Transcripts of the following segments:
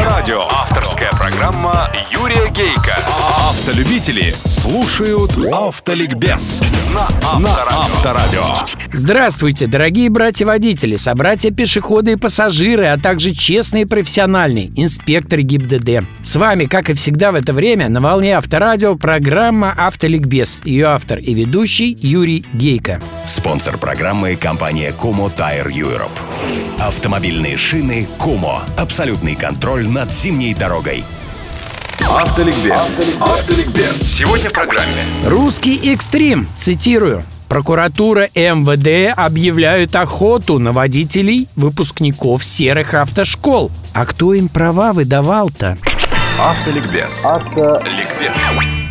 Авторадио. Авторская программа Юрия Гейка. Автолюбители слушают Автоликбез на Авторадио. Здравствуйте, дорогие братья-водители, собратья-пешеходы и пассажиры, а также честные и профессиональные инспекторы ГИБДД. С вами, как и всегда в это время, на волне Авторадио программа «Автоликбез». Ее автор и ведущий Юрий Гейко. Спонсор программы – компания Como Tire Europe. Автомобильные шины Como. Абсолютный контроль над зимней дорогой. Автоликбез. Автоликбез. Сегодня в программе. Русский экстрим, цитирую. Прокуратура МВД объявляют охоту на водителей выпускников серых автошкол. А кто им права выдавал-то? Автоликбез. Автоликбез.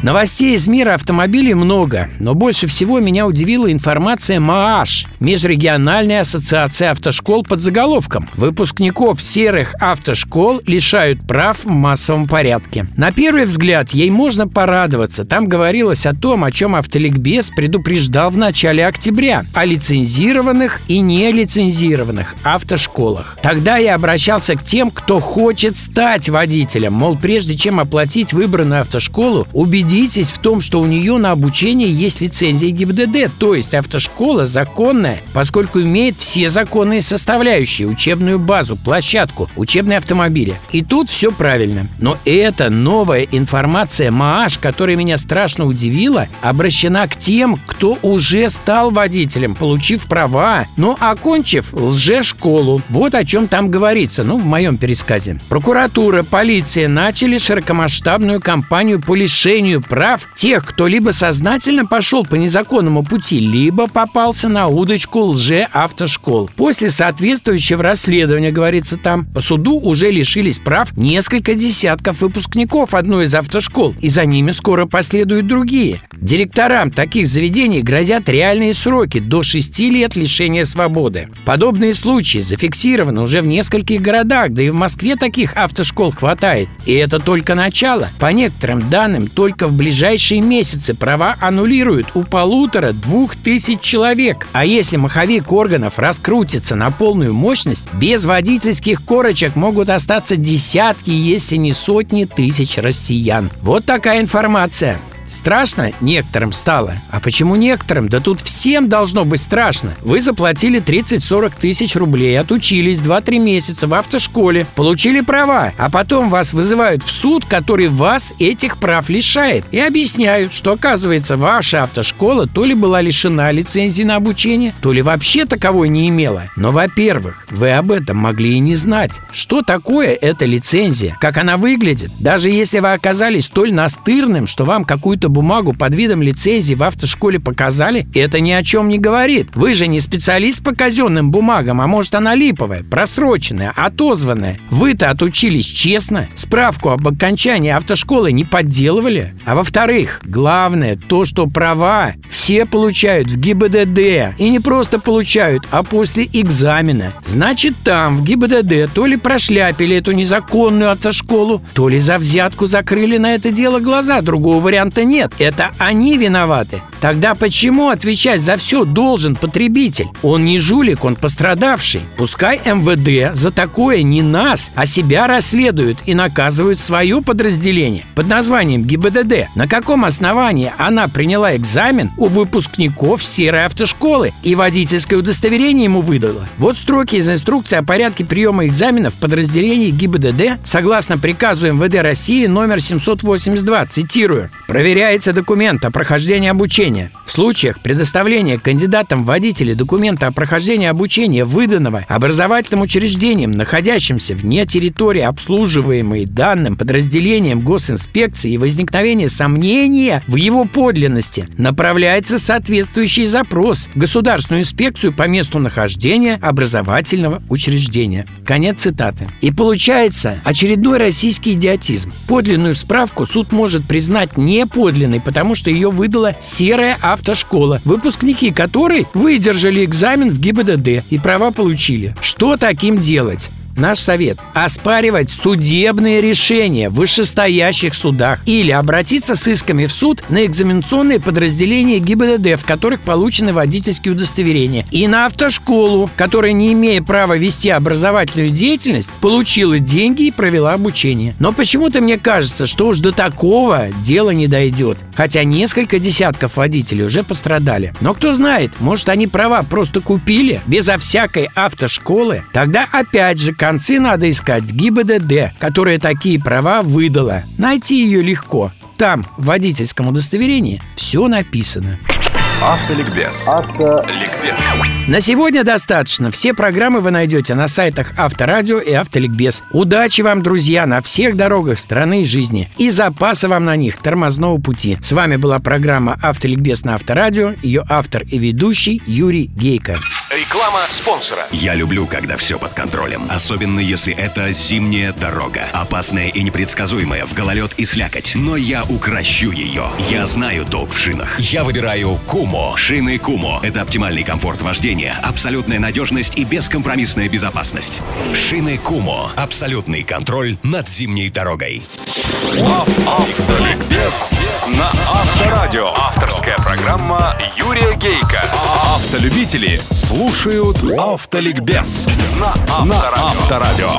Новостей из мира автомобилей много, но больше всего меня удивила информация МААШ – Межрегиональная ассоциация автошкол под заголовком «Выпускников серых автошкол лишают прав в массовом порядке». На первый взгляд ей можно порадоваться. Там говорилось о том, о чем автоликбез предупреждал в начале октября – о лицензированных и нелицензированных автошколах. Тогда я обращался к тем, кто хочет стать водителем, мол, прежде чем оплатить выбранную автошколу, убедитесь убедитесь в том, что у нее на обучение есть лицензия ГИБДД, то есть автошкола законная, поскольку имеет все законные составляющие, учебную базу, площадку, учебные автомобили. И тут все правильно. Но эта новая информация МААШ, которая меня страшно удивила, обращена к тем, кто уже стал водителем, получив права, но окончив лже-школу. Вот о чем там говорится, ну, в моем пересказе. Прокуратура, полиция начали широкомасштабную кампанию по лишению прав тех, кто либо сознательно пошел по незаконному пути, либо попался на удочку лже-автошкол. После соответствующего расследования, говорится там, по суду уже лишились прав несколько десятков выпускников одной из автошкол, и за ними скоро последуют другие. Директорам таких заведений грозят реальные сроки до 6 лет лишения свободы. Подобные случаи зафиксированы уже в нескольких городах, да и в Москве таких автошкол хватает. И это только начало. По некоторым данным, только в ближайшие месяцы права аннулируют у полутора-двух тысяч человек. А если маховик органов раскрутится на полную мощность, без водительских корочек могут остаться десятки, если не сотни тысяч россиян. Вот такая информация. Страшно некоторым стало. А почему некоторым? Да тут всем должно быть страшно. Вы заплатили 30-40 тысяч рублей, отучились 2-3 месяца в автошколе, получили права, а потом вас вызывают в суд, который вас этих прав лишает. И объясняют, что оказывается ваша автошкола то ли была лишена лицензии на обучение, то ли вообще таковой не имела. Но, во-первых, вы об этом могли и не знать. Что такое эта лицензия? Как она выглядит? Даже если вы оказались столь настырным, что вам какую-то какую-то бумагу под видом лицензии в автошколе показали, это ни о чем не говорит. Вы же не специалист по казенным бумагам, а может она липовая, просроченная, отозванная. Вы-то отучились честно, справку об окончании автошколы не подделывали. А во-вторых, главное то, что права все получают в ГИБДД. И не просто получают, а после экзамена. Значит, там, в ГИБДД, то ли прошляпили эту незаконную автошколу, то ли за взятку закрыли на это дело глаза. Другого варианта нет, это они виноваты. Тогда почему отвечать за все должен потребитель? Он не жулик, он пострадавший. Пускай МВД за такое не нас, а себя расследуют и наказывают свое подразделение под названием ГИБДД. На каком основании она приняла экзамен у выпускников серой автошколы и водительское удостоверение ему выдала? Вот строки из инструкции о порядке приема экзаменов в подразделении ГИБДД согласно приказу МВД России номер 782, цитирую. Проверяю проверяется документ о прохождении обучения. В случаях предоставления кандидатам водителей документа о прохождении обучения, выданного образовательным учреждением, находящимся вне территории, обслуживаемой данным подразделением госинспекции и возникновения сомнения в его подлинности, направляется соответствующий запрос в Государственную инспекцию по месту нахождения образовательного учреждения. Конец цитаты. И получается очередной российский идиотизм. Подлинную справку суд может признать не подлинной, подлинной, потому что ее выдала серая автошкола, выпускники которой выдержали экзамен в ГИБДД и права получили. Что таким делать? Наш совет – оспаривать судебные решения в вышестоящих судах или обратиться с исками в суд на экзаменационные подразделения ГИБДД, в которых получены водительские удостоверения, и на автошколу, которая, не имея права вести образовательную деятельность, получила деньги и провела обучение. Но почему-то мне кажется, что уж до такого дело не дойдет. Хотя несколько десятков водителей уже пострадали. Но кто знает, может они права просто купили безо всякой автошколы? Тогда опять же концы надо искать в ГИБДД, которая такие права выдала. Найти ее легко. Там, в водительском удостоверении, все написано. Автоликбез. Автоликбез. На сегодня достаточно. Все программы вы найдете на сайтах Авторадио и Автоликбез. Удачи вам, друзья, на всех дорогах страны и жизни. И запаса вам на них тормозного пути. С вами была программа Автоликбез на Авторадио. Ее автор и ведущий Юрий Гейко. Реклама спонсора. Я люблю, когда все под контролем. Особенно, если это зимняя дорога. Опасная и непредсказуемая, в гололед и слякоть. Но я укращу ее. Я знаю толк в шинах. Я выбираю Кумо. Шины Кумо. Это оптимальный комфорт вождения, абсолютная надежность и бескомпромиссная безопасность. Шины Кумо. Абсолютный контроль над зимней дорогой. Автоликбез на Авторадио. Программа Юрия Гейка. Автолюбители слушают Автоликбез на Авторадио.